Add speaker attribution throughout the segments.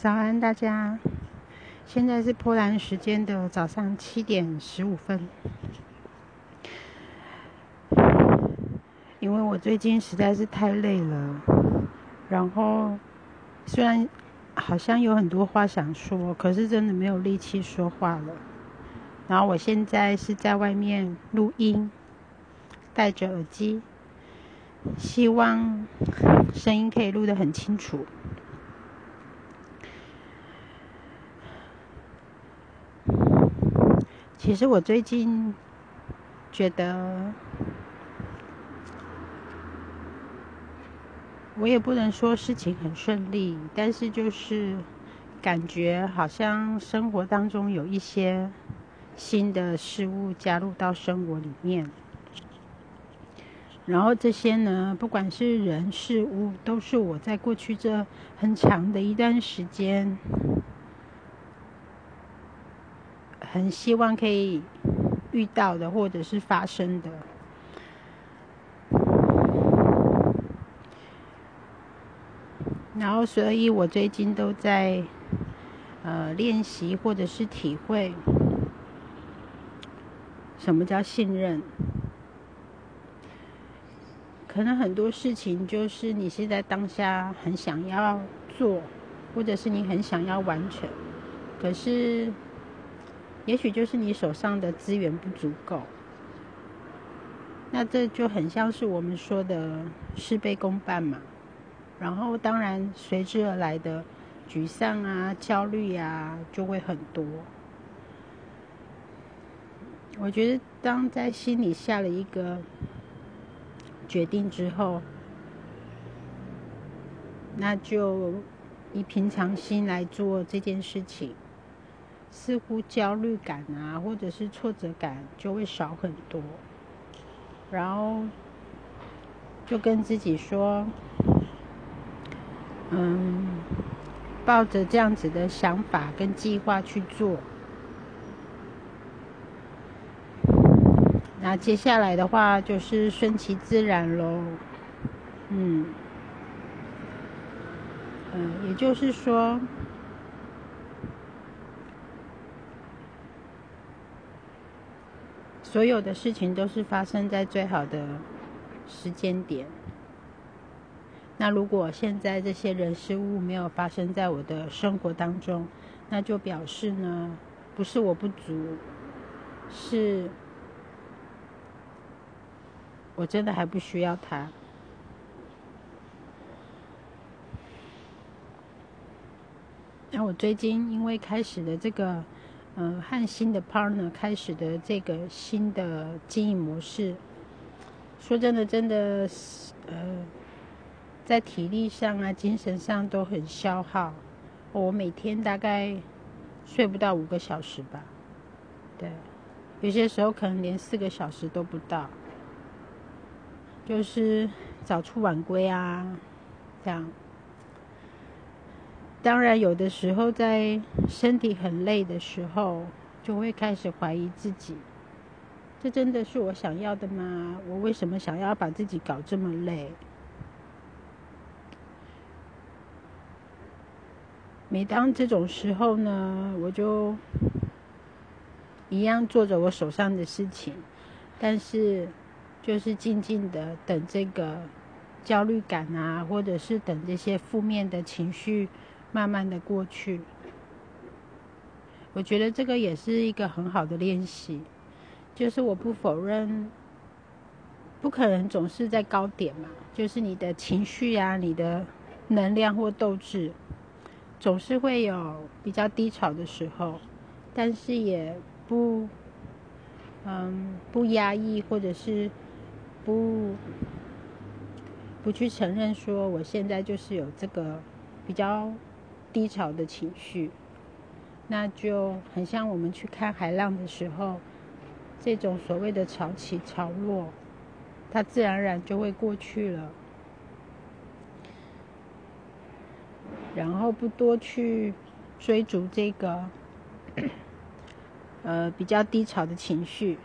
Speaker 1: 早安，大家！现在是波兰时间的早上七点十五分。因为我最近实在是太累了，然后虽然好像有很多话想说，可是真的没有力气说话了。然后我现在是在外面录音，戴着耳机，希望声音可以录得很清楚。其实我最近觉得，我也不能说事情很顺利，但是就是感觉好像生活当中有一些新的事物加入到生活里面，然后这些呢，不管是人事物，都是我在过去这很长的一段时间。很希望可以遇到的，或者是发生的。然后，所以我最近都在呃练习，或者是体会什么叫信任。可能很多事情就是你现在当下很想要做，或者是你很想要完成，可是。也许就是你手上的资源不足够，那这就很像是我们说的事倍功半嘛。然后当然随之而来的沮丧啊、焦虑啊就会很多。我觉得当在心里下了一个决定之后，那就以平常心来做这件事情。似乎焦虑感啊，或者是挫折感就会少很多，然后就跟自己说，嗯，抱着这样子的想法跟计划去做，那接下来的话就是顺其自然喽，嗯，嗯，也就是说。所有的事情都是发生在最好的时间点。那如果现在这些人事物没有发生在我的生活当中，那就表示呢，不是我不足，是我真的还不需要他。那我最近因为开始的这个。嗯，和新的 partner 开始的这个新的经营模式，说真的，真的是，呃，在体力上啊、精神上都很消耗。我每天大概睡不到五个小时吧，对，有些时候可能连四个小时都不到，就是早出晚归啊，这样。当然，有的时候在身体很累的时候，就会开始怀疑自己：这真的是我想要的吗？我为什么想要把自己搞这么累？每当这种时候呢，我就一样做着我手上的事情，但是就是静静的等这个焦虑感啊，或者是等这些负面的情绪。慢慢的过去，我觉得这个也是一个很好的练习。就是我不否认，不可能总是在高点嘛。就是你的情绪啊，你的能量或斗志，总是会有比较低潮的时候。但是也不，嗯，不压抑，或者是不不去承认说我现在就是有这个比较。低潮的情绪，那就很像我们去看海浪的时候，这种所谓的潮起潮落，它自然而然就会过去了。然后不多去追逐这个，呃，比较低潮的情绪，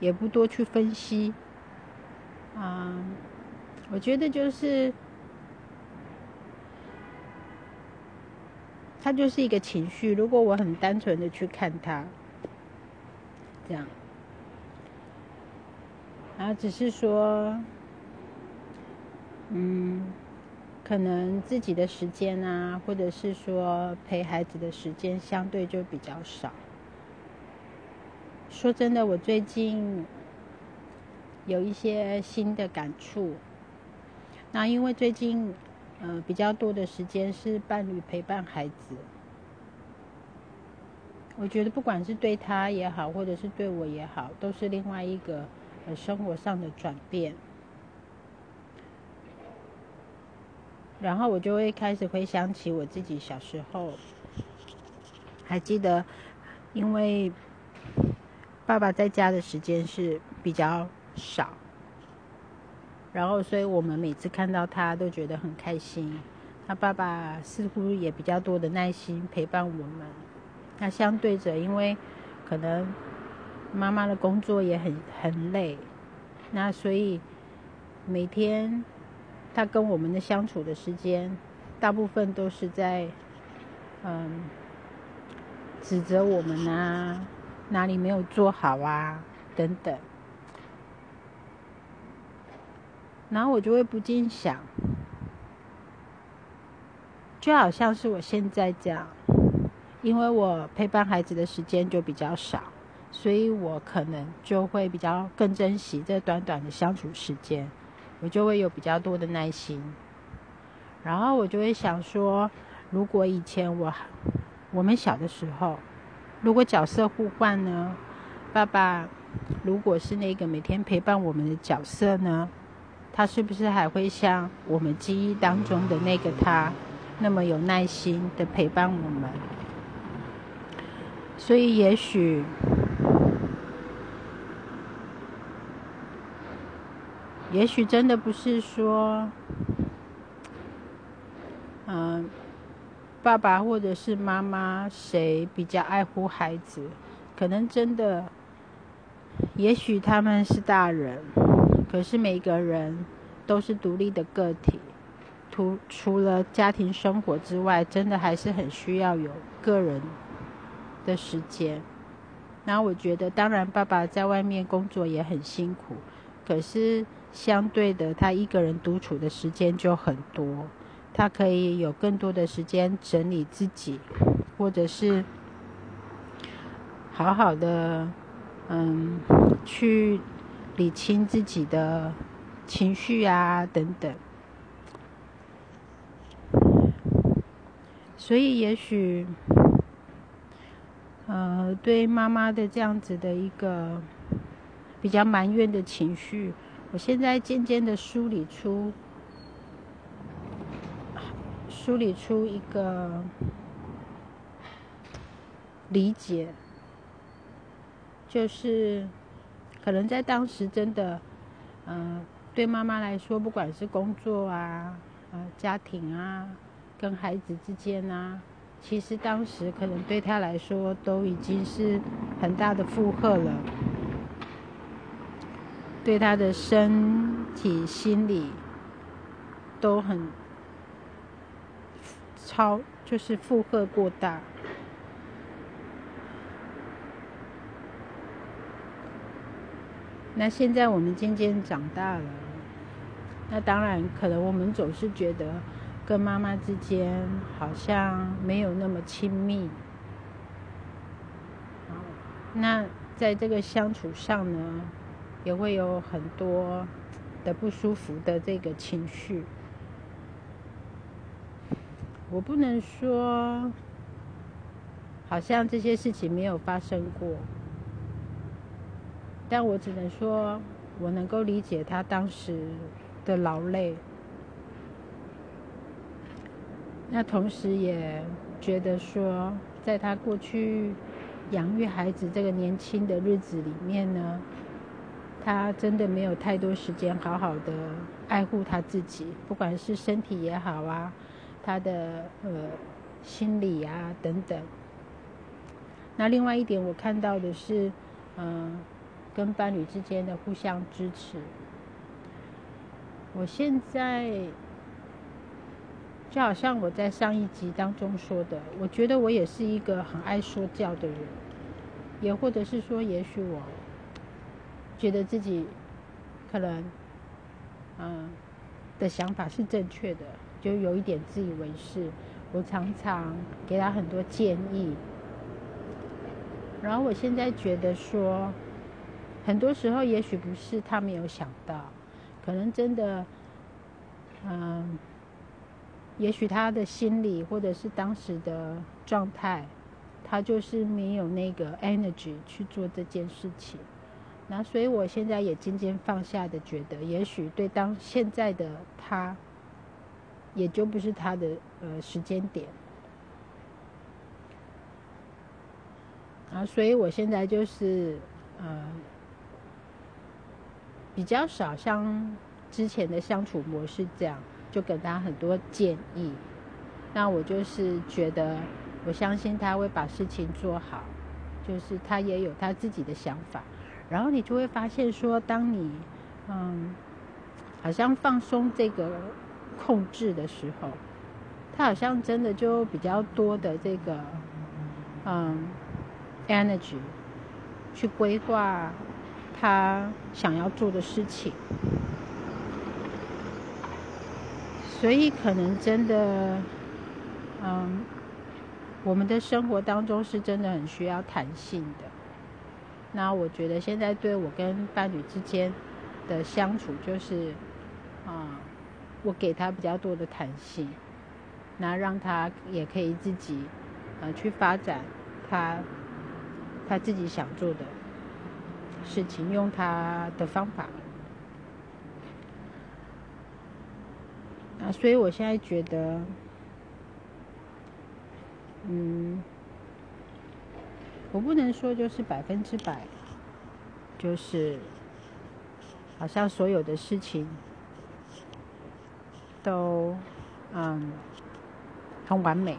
Speaker 1: 也不多去分析。啊，我觉得就是。它就是一个情绪。如果我很单纯的去看它，这样，然后只是说，嗯，可能自己的时间啊，或者是说陪孩子的时间相对就比较少。说真的，我最近有一些新的感触。那因为最近。呃，比较多的时间是伴侣陪伴孩子。我觉得不管是对他也好，或者是对我也好，都是另外一个呃生活上的转变。然后我就会开始回想起我自己小时候，还记得，因为爸爸在家的时间是比较少。然后，所以我们每次看到他都觉得很开心。他爸爸似乎也比较多的耐心陪伴我们。那相对着，因为可能妈妈的工作也很很累，那所以每天他跟我们的相处的时间，大部分都是在嗯指责我们啊，哪里没有做好啊等等。然后我就会不禁想，就好像是我现在这样，因为我陪伴孩子的时间就比较少，所以我可能就会比较更珍惜这短短的相处时间，我就会有比较多的耐心。然后我就会想说，如果以前我我们小的时候，如果角色互换呢，爸爸如果是那个每天陪伴我们的角色呢？他是不是还会像我们记忆当中的那个他，那么有耐心的陪伴我们？所以也许，也许真的不是说，嗯，爸爸或者是妈妈谁比较爱护孩子，可能真的，也许他们是大人。可是每个人都是独立的个体，除除了家庭生活之外，真的还是很需要有个人的时间。那我觉得，当然爸爸在外面工作也很辛苦，可是相对的，他一个人独处的时间就很多，他可以有更多的时间整理自己，或者是好好的，嗯，去。理清自己的情绪啊，等等。所以，也许，呃，对妈妈的这样子的一个比较埋怨的情绪，我现在渐渐的梳理出，梳理出一个理解，就是。可能在当时真的，嗯，对妈妈来说，不管是工作啊、呃、家庭啊、跟孩子之间啊，其实当时可能对她来说都已经是很大的负荷了，对她的身体、心理都很超，就是负荷过大。那现在我们渐渐长大了，那当然可能我们总是觉得跟妈妈之间好像没有那么亲密。那在这个相处上呢，也会有很多的不舒服的这个情绪。我不能说好像这些事情没有发生过。但我只能说，我能够理解他当时的劳累。那同时也觉得说，在他过去养育孩子这个年轻的日子里面呢，他真的没有太多时间好好的爱护他自己，不管是身体也好啊，他的呃心理啊等等。那另外一点，我看到的是，嗯。跟伴侣之间的互相支持，我现在就好像我在上一集当中说的，我觉得我也是一个很爱说教的人，也或者是说，也许我觉得自己可能嗯的想法是正确的，就有一点自以为是。我常常给他很多建议，然后我现在觉得说，很多时候也许不是他没有想到，可能真的，嗯，也许他的心理或者是当时的状态，他就是没有那个 energy 去做这件事情。那所以我现在也渐渐放下的，觉得也许对当现在的他。也就不是他的呃时间点啊，所以我现在就是呃比较少像之前的相处模式这样，就给他很多建议。那我就是觉得，我相信他会把事情做好，就是他也有他自己的想法。然后你就会发现说，当你嗯好像放松这个。控制的时候，他好像真的就比较多的这个，嗯，energy 去规划他想要做的事情，所以可能真的，嗯，我们的生活当中是真的很需要弹性的。那我觉得现在对我跟伴侣之间的相处，就是，啊。我给他比较多的弹性，那让他也可以自己，呃，去发展他他自己想做的事情，用他的方法。啊，所以我现在觉得，嗯，我不能说就是百分之百，就是好像所有的事情。都嗯很完美，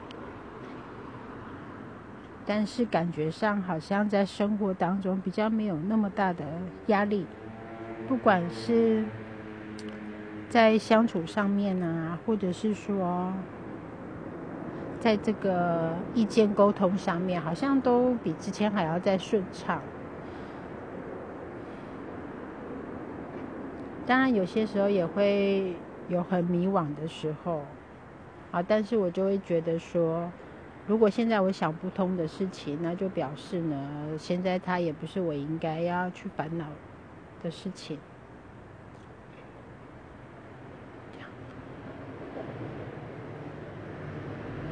Speaker 1: 但是感觉上好像在生活当中比较没有那么大的压力，不管是在相处上面啊，或者是说在这个意见沟通上面，好像都比之前还要再顺畅。当然有些时候也会。有很迷惘的时候，啊，但是我就会觉得说，如果现在我想不通的事情，那就表示呢，现在它也不是我应该要去烦恼的事情。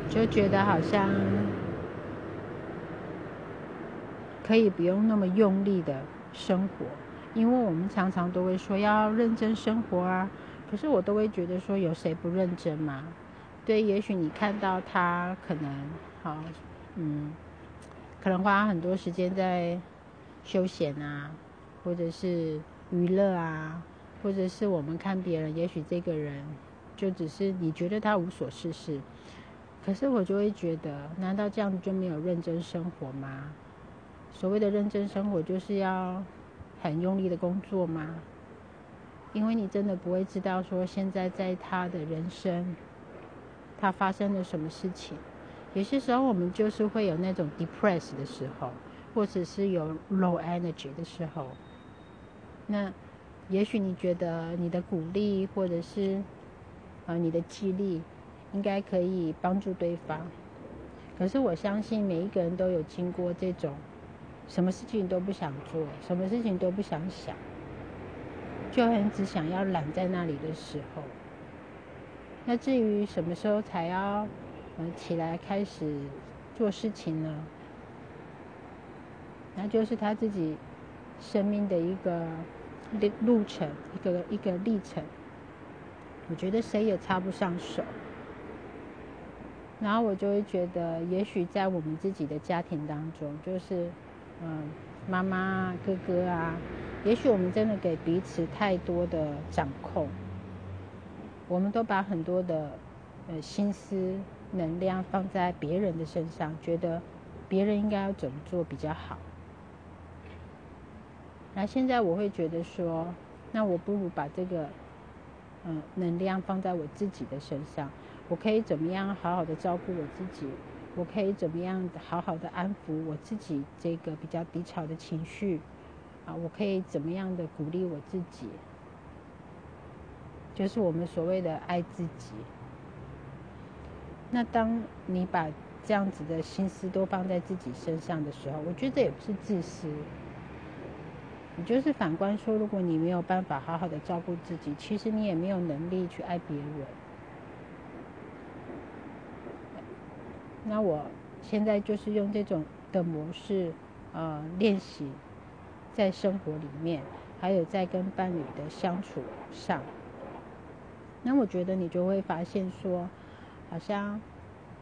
Speaker 1: 就觉得好像可以不用那么用力的生活，因为我们常常都会说要认真生活啊。可是我都会觉得说，有谁不认真吗？对，也许你看到他可能好，嗯，可能花很多时间在休闲啊，或者是娱乐啊，或者是我们看别人，也许这个人就只是你觉得他无所事事，可是我就会觉得，难道这样子就没有认真生活吗？所谓的认真生活，就是要很用力的工作吗？因为你真的不会知道说现在在他的人生，他发生了什么事情。有些时候我们就是会有那种 depressed 的时候，或者是有 low energy 的时候。那也许你觉得你的鼓励或者是呃你的激励，应该可以帮助对方。可是我相信每一个人都有经过这种，什么事情都不想做，什么事情都不想想。就很只想要懒在那里的时候，那至于什么时候才要呃起来开始做事情呢？那就是他自己生命的一个路路程，一个一个历程。我觉得谁也插不上手。然后我就会觉得，也许在我们自己的家庭当中，就是嗯妈妈啊哥哥啊。也许我们真的给彼此太多的掌控，我们都把很多的呃心思、能量放在别人的身上，觉得别人应该要怎么做比较好。那现在我会觉得说，那我不如把这个嗯能量放在我自己的身上，我可以怎么样好好的照顾我自己？我可以怎么样好好的安抚我自己这个比较低潮的情绪？啊，我可以怎么样的鼓励我自己？就是我们所谓的爱自己。那当你把这样子的心思都放在自己身上的时候，我觉得这也不是自私。你就是反观说，如果你没有办法好好的照顾自己，其实你也没有能力去爱别人。那我现在就是用这种的模式，呃，练习在生活里面，还有在跟伴侣的相处上。那我觉得你就会发现说，好像，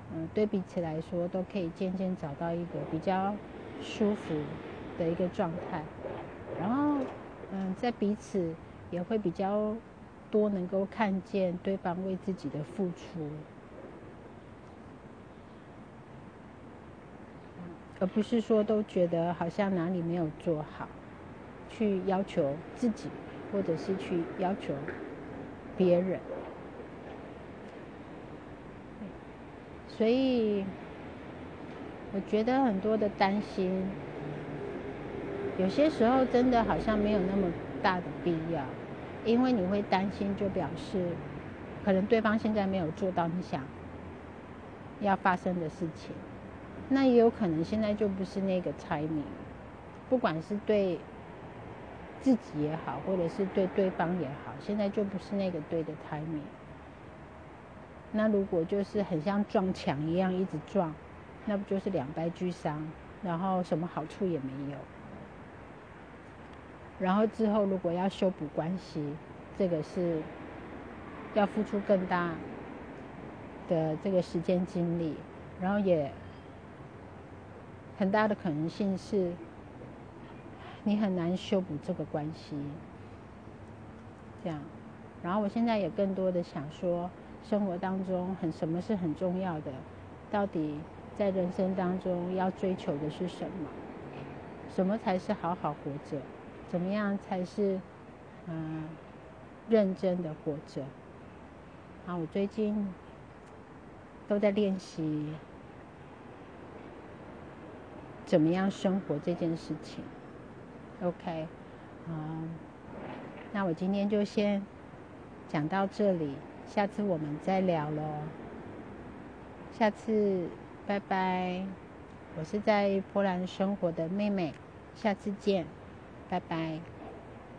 Speaker 1: 嗯，对彼此来说都可以渐渐找到一个比较舒服的一个状态，然后，嗯，在彼此也会比较多能够看见对方为自己的付出。而不是说都觉得好像哪里没有做好，去要求自己，或者是去要求别人。所以，我觉得很多的担心，有些时候真的好像没有那么大的必要，因为你会担心，就表示可能对方现在没有做到你想要发生的事情。那也有可能现在就不是那个猜谜，不管是对自己也好，或者是对对方也好，现在就不是那个对的 timing。那如果就是很像撞墙一样一直撞，那不就是两败俱伤，然后什么好处也没有。然后之后如果要修补关系，这个是要付出更大的这个时间精力，然后也。很大的可能性是，你很难修补这个关系。这样，然后我现在也更多的想说，生活当中很什么是很重要的？到底在人生当中要追求的是什么？什么才是好好活着？怎么样才是嗯认真的活着？啊，我最近都在练习。怎么样生活这件事情？OK，嗯，那我今天就先讲到这里，下次我们再聊喽。下次拜拜，我是在波兰生活的妹妹，下次见，拜拜。